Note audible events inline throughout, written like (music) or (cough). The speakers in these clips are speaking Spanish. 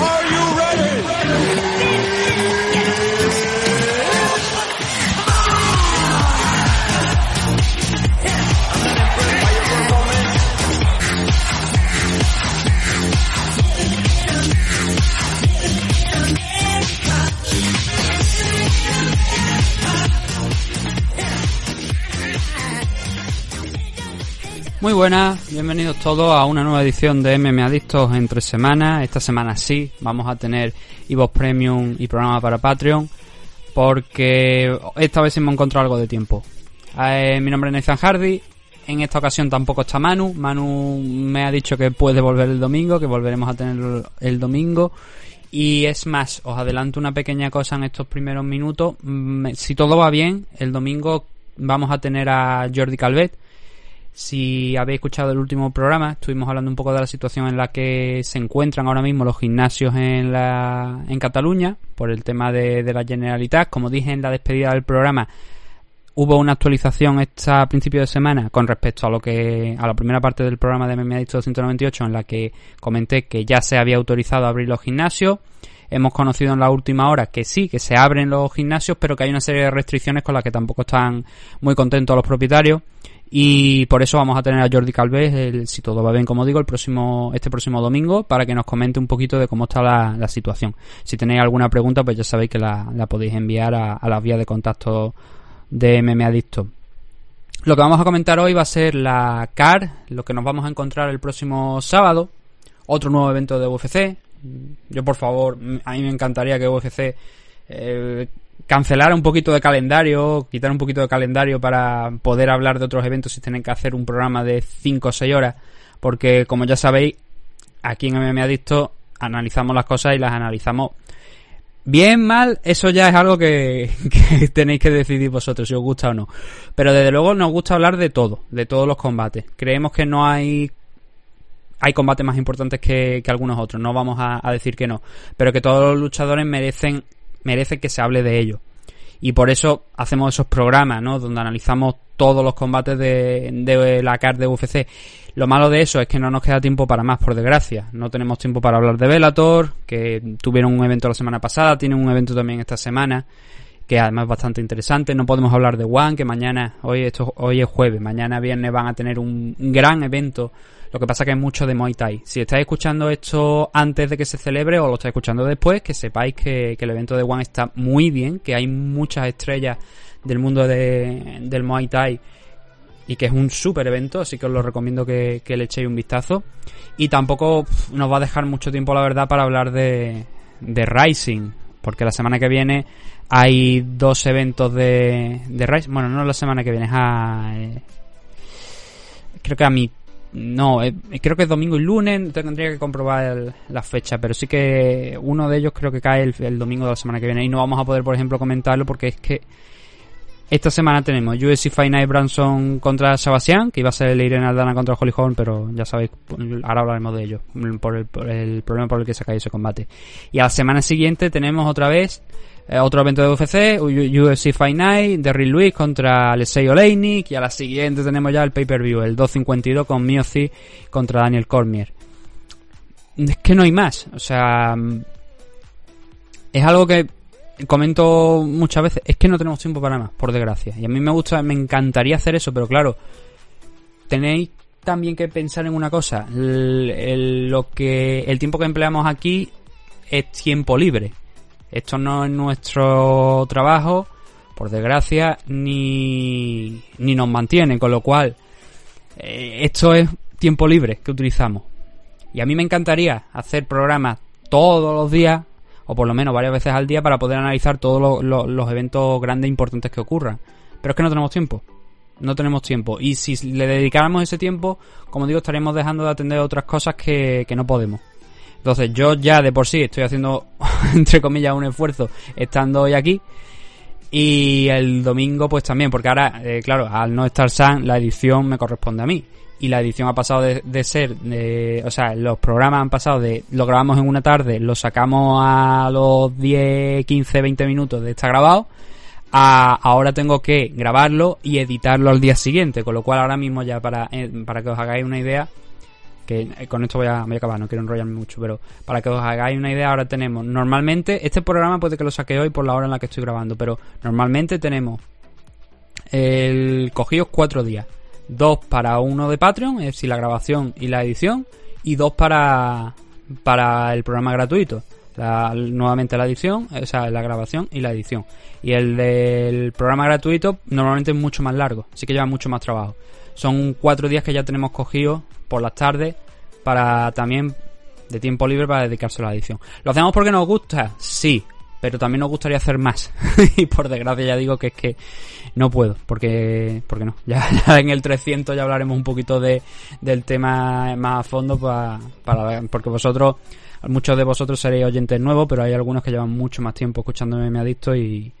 Are you Muy buenas, bienvenidos todos a una nueva edición de MM Adictos entre semanas. Esta semana sí, vamos a tener Evox Premium y programa para Patreon, porque esta vez hemos encontrado algo de tiempo. Eh, mi nombre es Nathan Hardy, en esta ocasión tampoco está Manu. Manu me ha dicho que puede volver el domingo, que volveremos a tener el domingo. Y es más, os adelanto una pequeña cosa en estos primeros minutos. Mm, si todo va bien, el domingo vamos a tener a Jordi Calvet si habéis escuchado el último programa, estuvimos hablando un poco de la situación en la que se encuentran ahora mismo los gimnasios en, la, en Cataluña por el tema de, la Generalitat. Como dije en la despedida del programa, hubo una actualización esta principio de semana con respecto a lo que a la primera parte del programa de MMA 298 en la que comenté que ya se había autorizado abrir los gimnasios. Hemos conocido en la última hora que sí, que se abren los gimnasios, pero que hay una serie de restricciones con las que tampoco están muy contentos los propietarios y por eso vamos a tener a Jordi Calvez, el, si todo va bien, como digo, el próximo, este próximo domingo, para que nos comente un poquito de cómo está la, situación. Si tenéis alguna pregunta, pues ya sabéis que la, podéis enviar a, las vías de contacto de MM Adicto. Lo que vamos a comentar hoy va a ser la CAR, lo que nos vamos a encontrar el próximo sábado, otro nuevo evento de UFC. Yo, por favor, a mí me encantaría que UFC eh, cancelar un poquito de calendario, quitar un poquito de calendario para poder hablar de otros eventos y tener que hacer un programa de 5 o 6 horas, porque como ya sabéis, aquí en MMA Adicto analizamos las cosas y las analizamos bien, mal, eso ya es algo (laughs) que, tenéis que decidir vosotros si os gusta o no. Pero desde luego nos gusta hablar de todo, de todos los combates. Creemos que no hay hay combates más importantes que, algunos otros, no vamos a, decir que no, pero que todos los luchadores merecen merece que se hable de ello. Y por eso hacemos esos programas, ¿no? Donde analizamos todos los combates de, de la CAR de UFC. Lo malo de eso es que no nos queda tiempo para más, por desgracia. No tenemos tiempo para hablar de Velator, que tuvieron un evento la semana pasada, tienen un evento también esta semana, que además es bastante interesante. No podemos hablar de One, que mañana, hoy, esto, hoy es jueves, mañana viernes van a tener un gran evento lo que pasa que hay mucho de Muay Thai. Si estáis escuchando esto antes de que se celebre o lo estáis escuchando después, que sepáis que, el evento de One está muy bien, que hay muchas estrellas del mundo de, del Muay Thai y que es un super evento, así que os lo recomiendo que, le echéis un vistazo. Y tampoco nos va a dejar mucho tiempo, la verdad, para hablar de, de Rising, porque la semana que viene hay dos eventos de, de Rising. Bueno, no la semana que viene, es a. Eh, creo que a mi no, eh, creo que es domingo y lunes, tendría que comprobar la fecha, pero sí que uno de ellos creo que cae el, domingo de la semana que viene y no vamos a poder, por ejemplo, comentarlo porque es que esta semana tenemos UFC Fight Night Branson contra Sebastián, que iba a ser el Irene Aldana contra Holly Holm, pero ya sabéis, ahora hablaremos de ello, por el, por el problema por el que se cae ese combate. Y a la semana siguiente tenemos otra vez eh, otro evento de UFC, UFC Fight Night, Derrick Lewis contra Alexei Oleinik y a la siguiente tenemos ya el pay-per-view, el 252 con Miozi contra Daniel Cormier. Es que no hay más, o sea, es algo que comento muchas veces, es que no tenemos tiempo para más, por desgracia. Y a mí me gusta, me encantaría hacer eso, pero claro, tenéis también que pensar en una cosa, lo que el tiempo que empleamos aquí es tiempo libre. Esto no es nuestro trabajo, por desgracia, ni, ni nos mantiene, con lo cual eh, esto es tiempo libre que utilizamos. Y a mí me encantaría hacer programas todos los días, o por lo menos varias veces al día, para poder analizar todos los eventos grandes e importantes que ocurran. Pero es que no tenemos tiempo. No tenemos tiempo. Y si le dedicáramos ese tiempo, como digo, estaríamos dejando de atender otras cosas que, que no podemos. Entonces yo ya de por sí estoy haciendo, (laughs) entre comillas, un esfuerzo estando hoy aquí. Y el domingo pues también, porque ahora, eh, claro, al no estar San, la edición me corresponde a mí. Y la edición ha pasado de, ser, de, o sea, los programas han pasado de, lo grabamos en una tarde, lo sacamos a los 10, 15, 20 minutos de estar grabado, a ahora tengo que grabarlo y editarlo al día siguiente, con lo cual ahora mismo ya para, eh, para que os hagáis una idea, que eh, con esto voy a, voy a acabar, no quiero enrollarme mucho, pero para que os hagáis una idea, ahora tenemos, normalmente, este programa puede que lo saque hoy por la hora en la que estoy grabando, pero normalmente tenemos el cogidos cuatro días, dos para uno de Patreon, es decir, la grabación y la edición, y dos para, para el programa gratuito. Nuevamente la edición, o sea, la grabación y la edición. Y el del programa gratuito normalmente es mucho más largo, así que lleva mucho más trabajo. Son cuatro días que ya tenemos cogidos por las tardes para también de tiempo libre para dedicarse a la edición. ¿Lo hacemos porque nos gusta? Sí, pero también nos gustaría hacer más. (laughs) y por desgracia ya digo que es que no puedo, porque porque no. Ya, (laughs) en el 300 ya hablaremos un poquito de, del tema más a fondo para, para porque vosotros muchos de vosotros seréis oyentes nuevos, pero hay algunos que llevan mucho más tiempo escuchándome me adicto y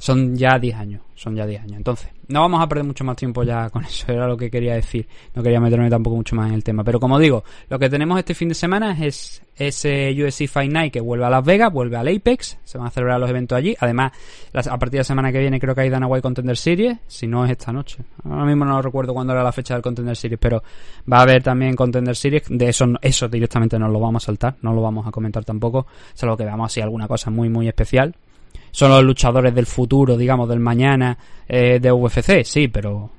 son ya 10 años, son ya 10 años. Entonces, no vamos a perder mucho más tiempo ya con (laughs) eso, era lo que quería decir. No quería meterme tampoco mucho más en el tema. Pero como digo, lo que tenemos este fin de semana es ese USC Fight Night que vuelve a Las Vegas, vuelve al Apex, se van a celebrar los eventos allí. Además, a partir de la semana que viene creo que hay Dana White Contender Series, si no es esta noche. Ahora mismo no recuerdo cuándo era la fecha del Contender Series, pero va a haber también Contender Series. De eso, eso directamente no lo vamos a saltar, no lo vamos a comentar tampoco, solo que veamos así alguna cosa muy, muy especial son los luchadores del futuro, digamos, del mañana eh, de UFC, sí, pero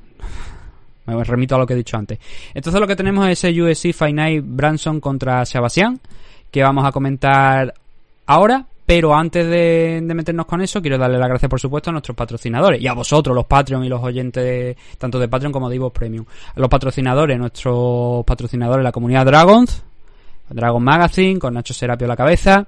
(laughs) me remito a lo que he dicho antes. Entonces lo que tenemos es ese UFC Fight Night Branson contra Sebastián, que vamos a comentar ahora. Pero antes de, meternos con eso, quiero darle las gracias, por supuesto, a nuestros patrocinadores y a vosotros, los Patreon y los oyentes, tanto de Patreon como de Ivo Premium. A los patrocinadores, nuestros patrocinadores, la comunidad Dragons, Dragon Magazine, con Nacho Serapio a la cabeza,